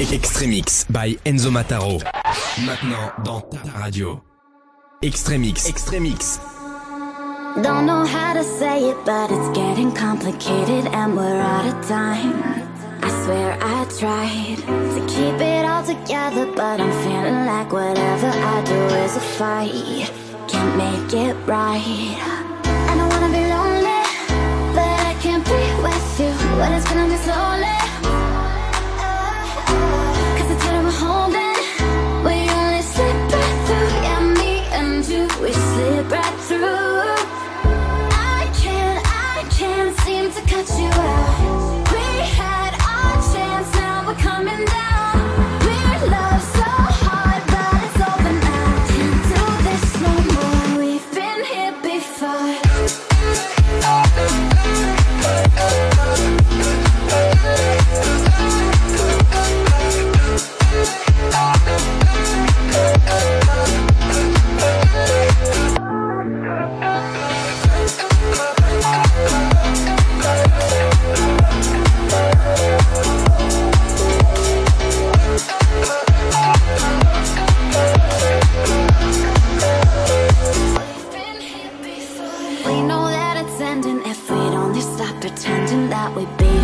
Extremix by Enzo Mataro. Maintenant dans ta radio. Extremix. Extremix. Don't know how to say it, but it's getting complicated and we're out of time. I swear I tried to keep it all together, but I'm feeling like whatever I do is a fight. Can't make it right. I don't wanna be lonely, but I can't be with you when it's gonna be slowly. pretending. If we'd only stop pretending that we'd be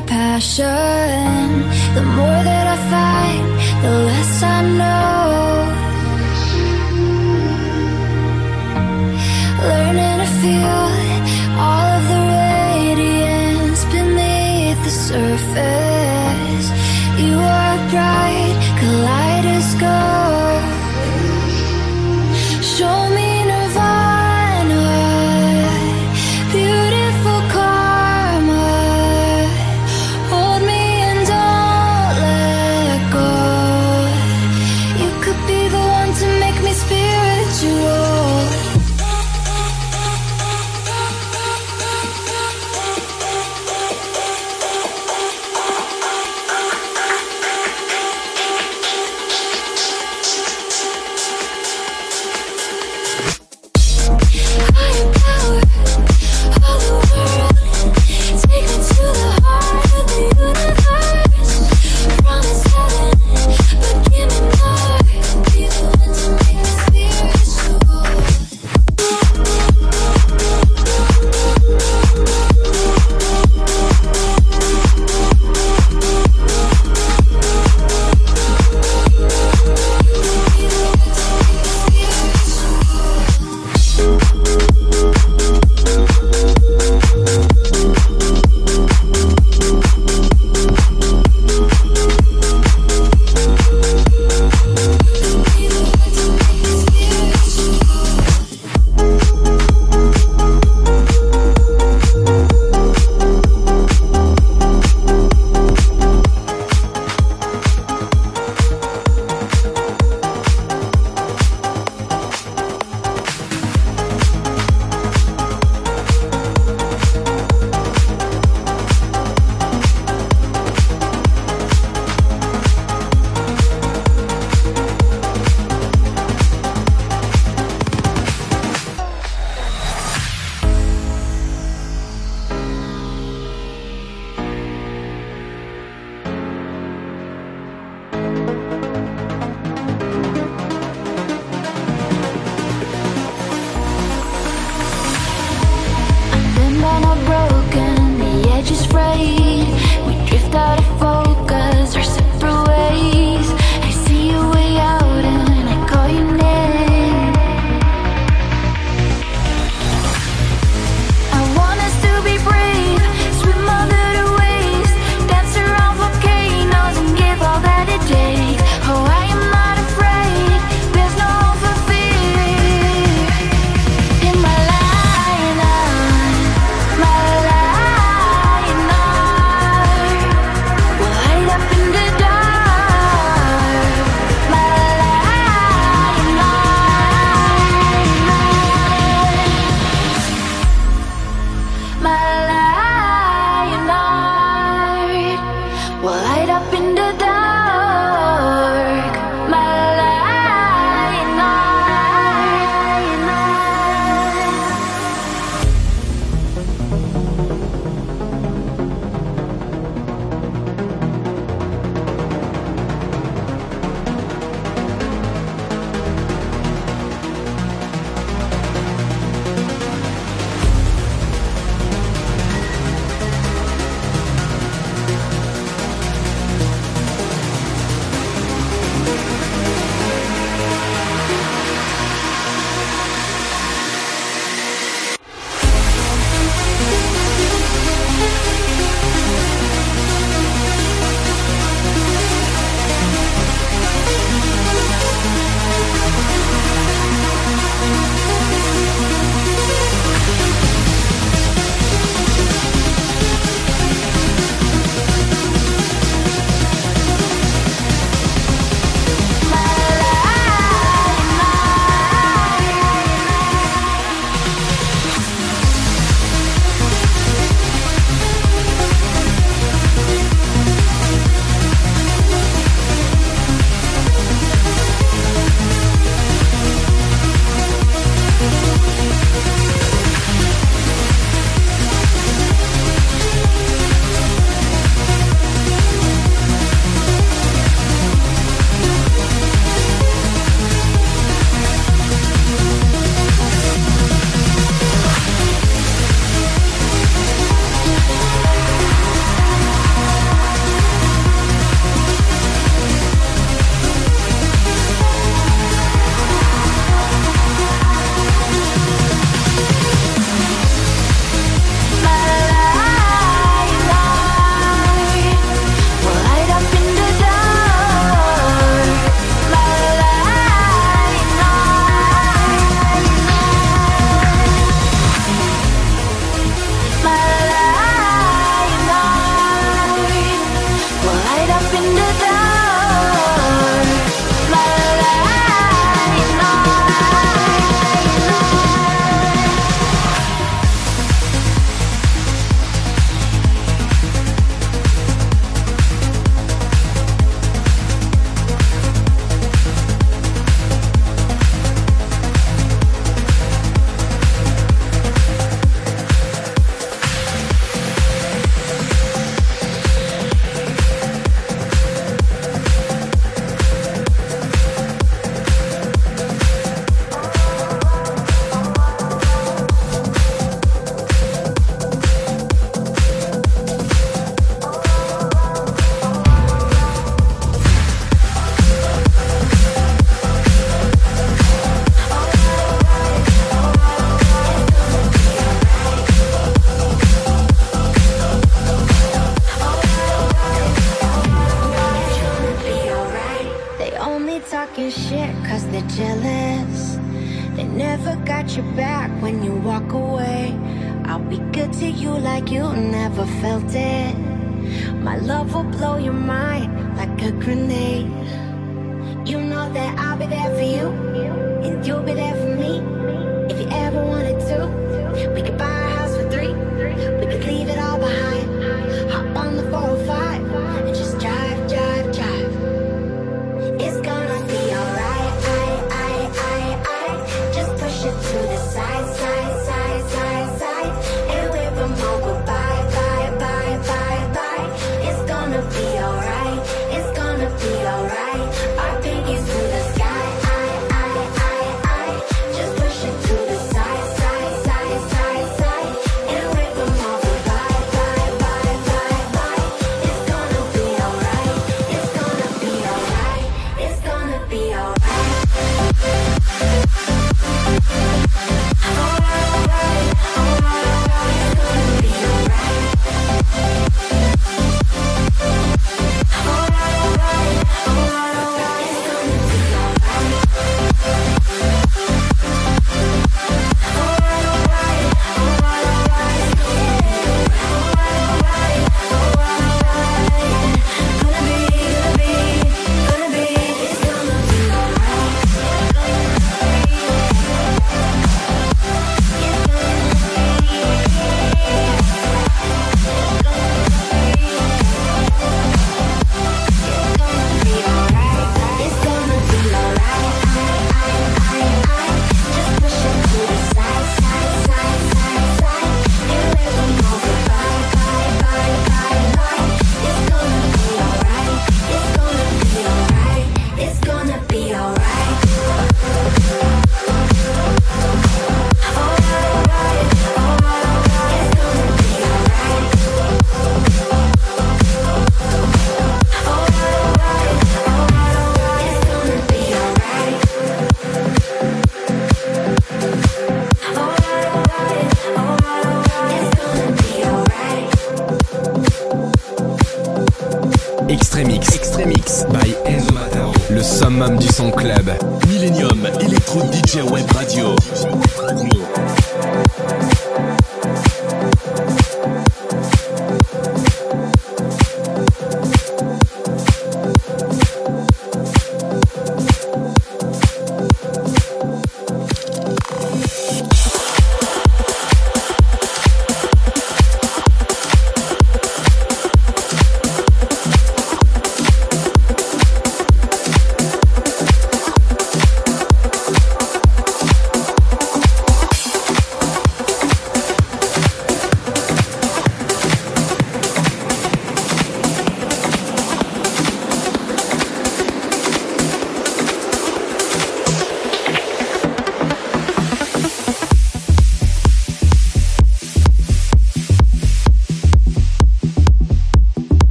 passion. The more that I fight, the less I know. Learning to feel all of the radiance beneath the surface.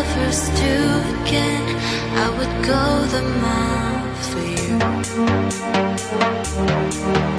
lovers do again, I would go the mile for you.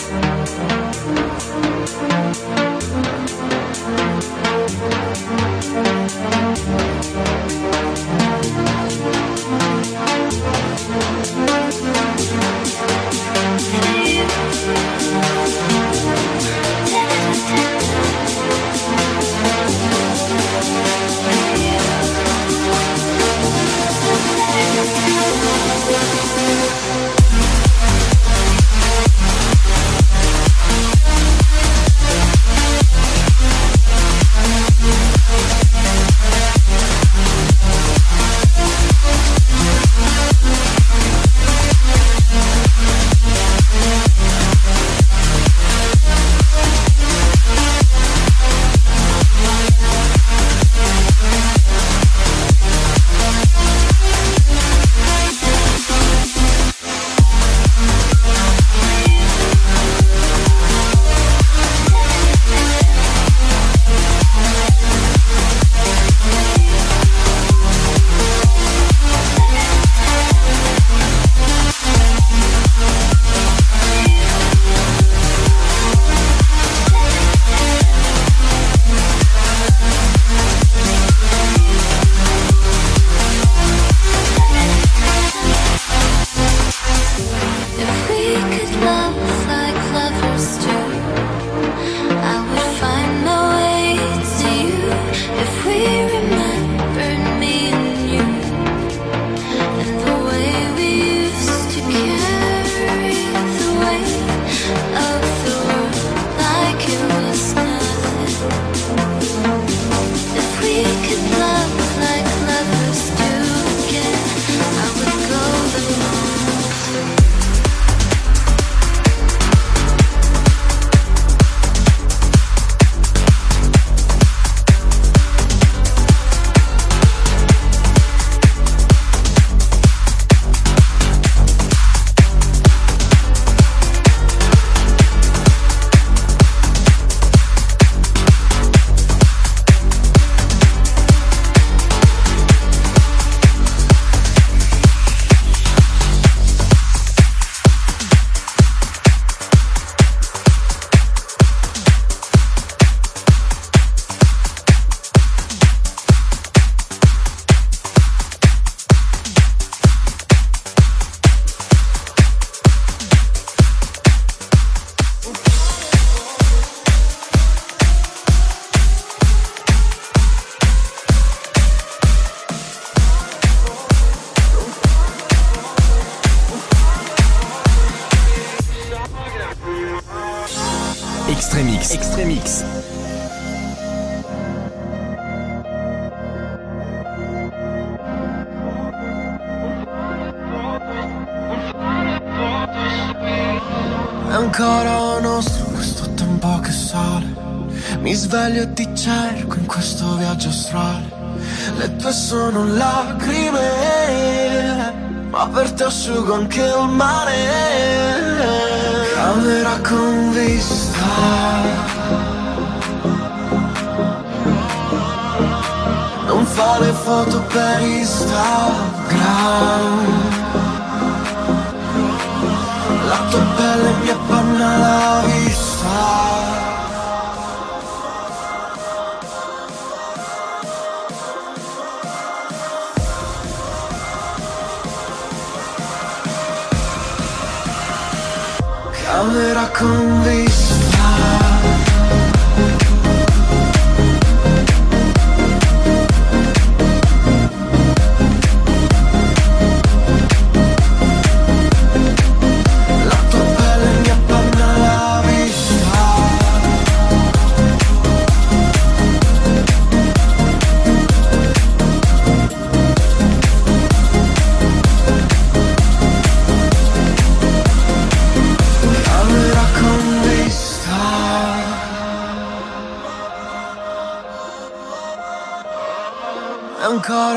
Asciugo anche il mare. Camera con vista. Non fare foto per Instagram. La tua pelle mi appanna la vista. I'm lit, I couldn't caught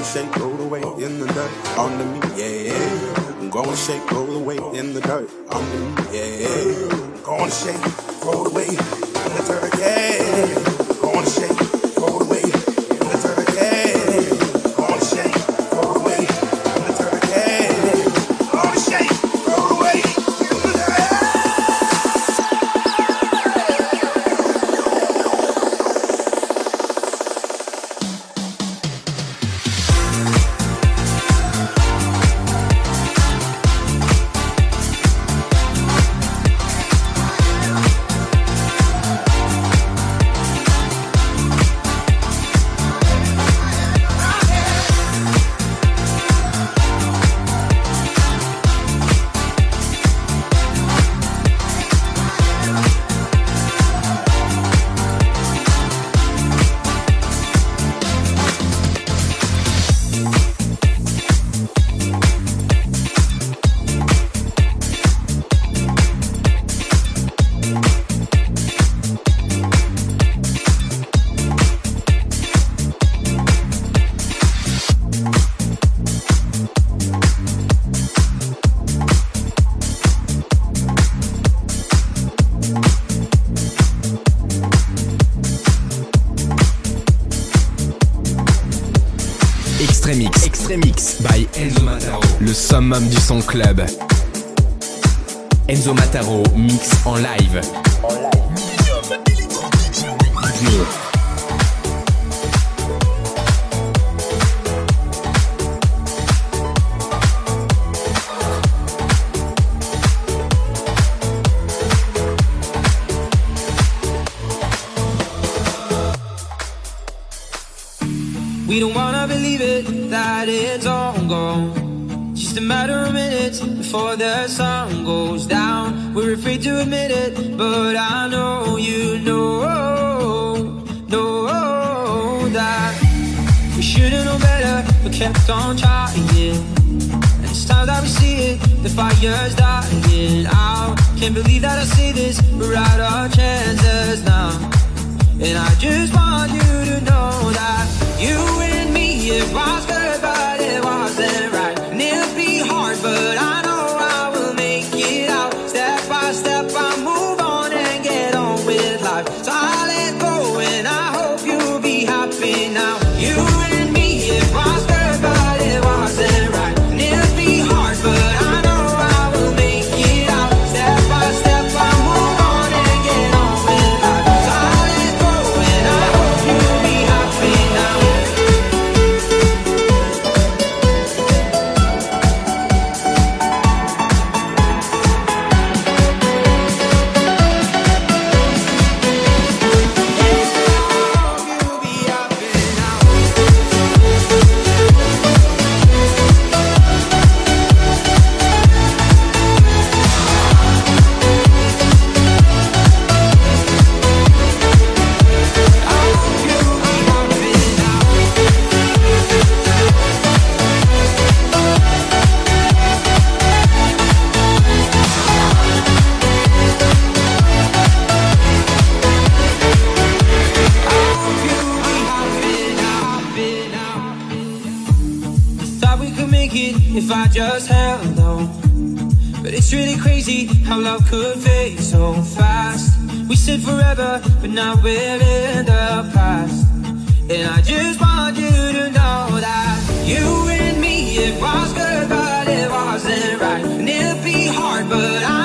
and shake, roll away in the dirt under me, yeah. Go and shake, roll away in the dirt under me, yeah. Go and shake, roll away club. Enzo Mataro mix en live. We don't wanna believe it, that it's all gone. Just a matter of minutes before the sun goes down. We're afraid to admit it, but I know you know, know that we should've known better, but kept on trying. And it's time that we see it, the fire's dying out. Can't believe that I see this, we're out of chances now. And I just want you to know that you and me, it was good, but it wasn't right. It if I just held on. But it's really crazy how love could fade so fast. We said forever, but now we're in the past. And I just want you to know that you and me, it was good, but it wasn't right. And it'll be hard, but I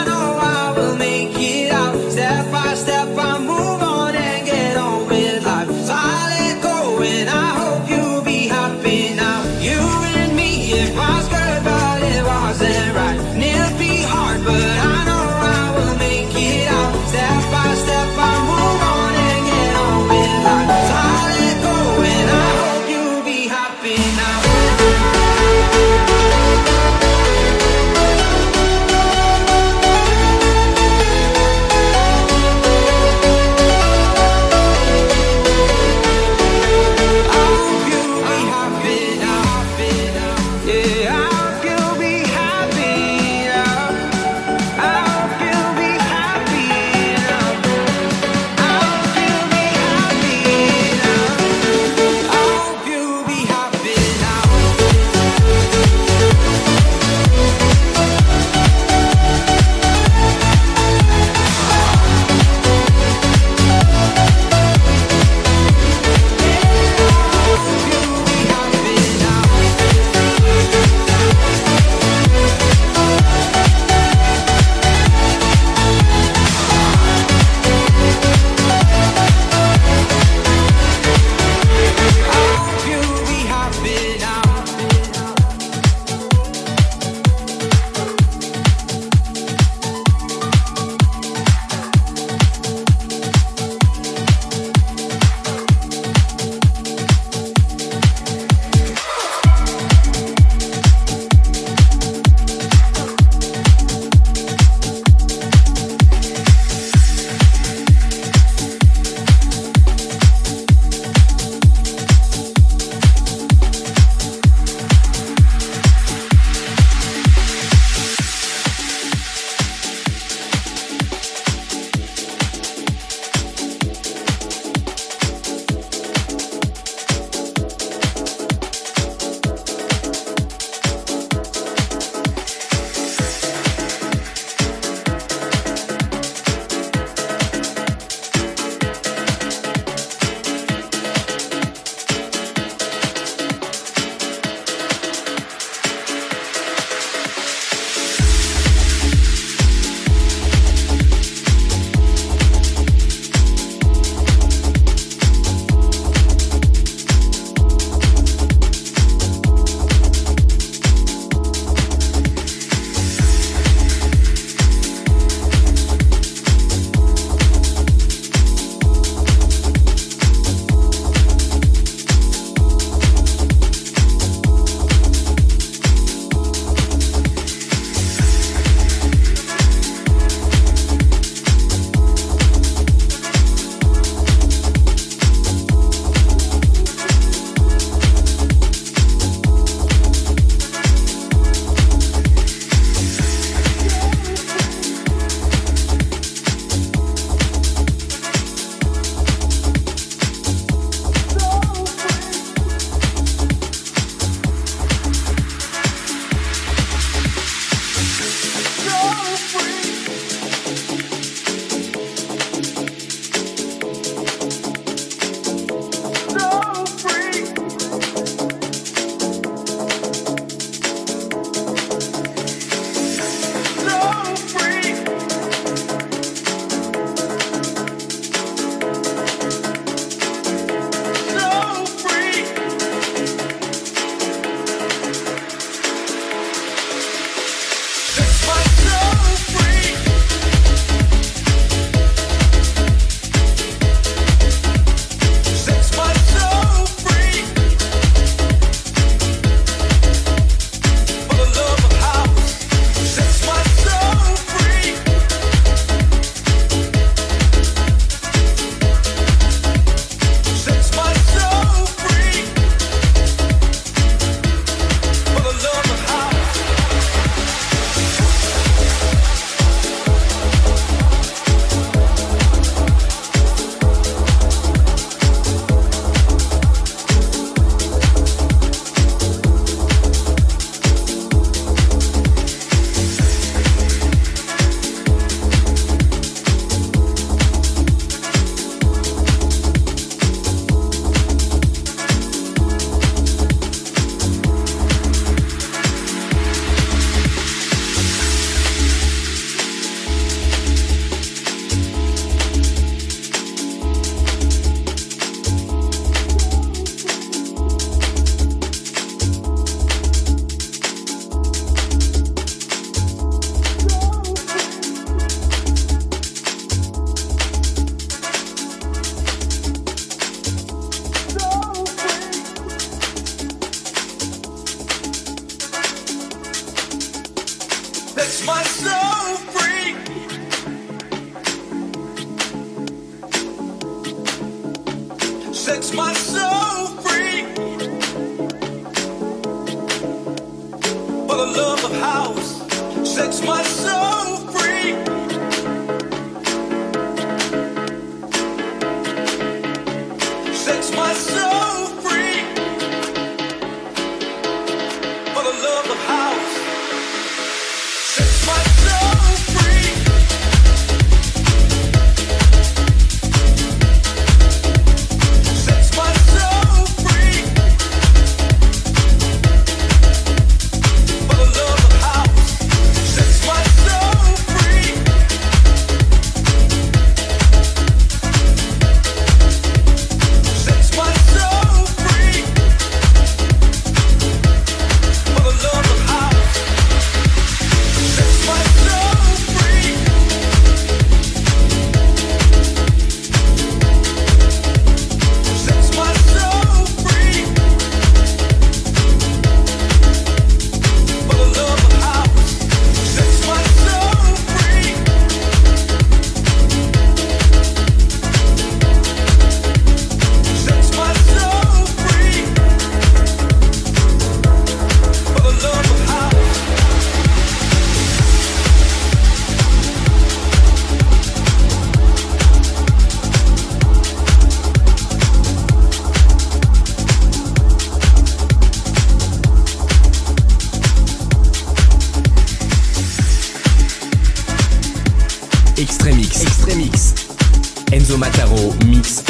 mix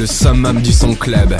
Le summum du son club.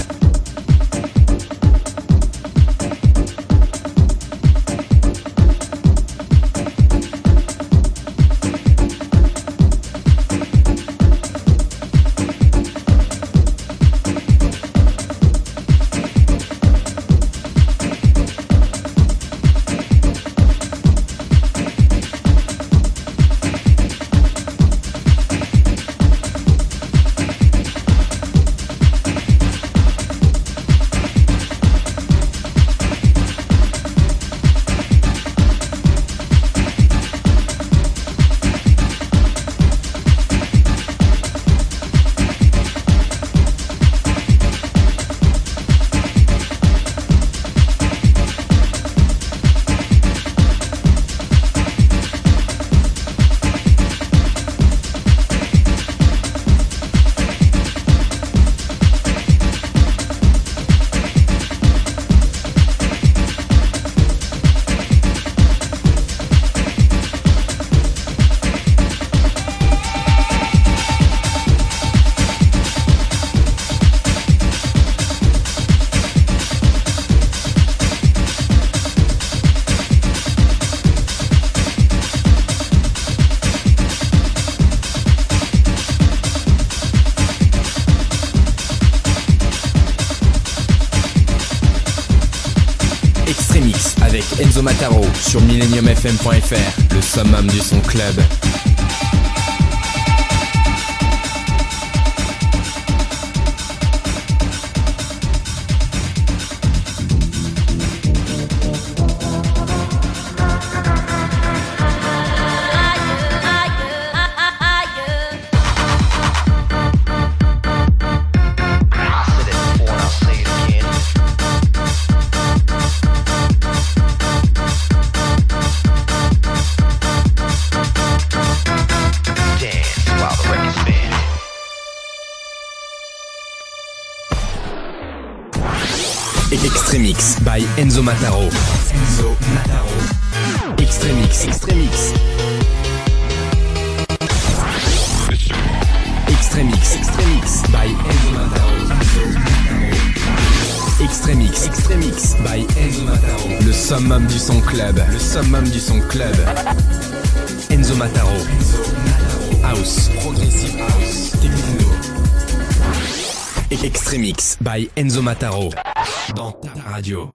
Sur millenniumfm.fr, le summum du son club. Enzo Mataro. Enzo Mataro. Extremix. Extremix. Extremix. Extremix by Enzo Mataro. Extremix. Extremix by Enzo Mataro. Le summum du son club. Le summum du son club. Enzo Mataro. House. Progressive House. Techno. Extremix by Enzo Mataro. Dans ta radio.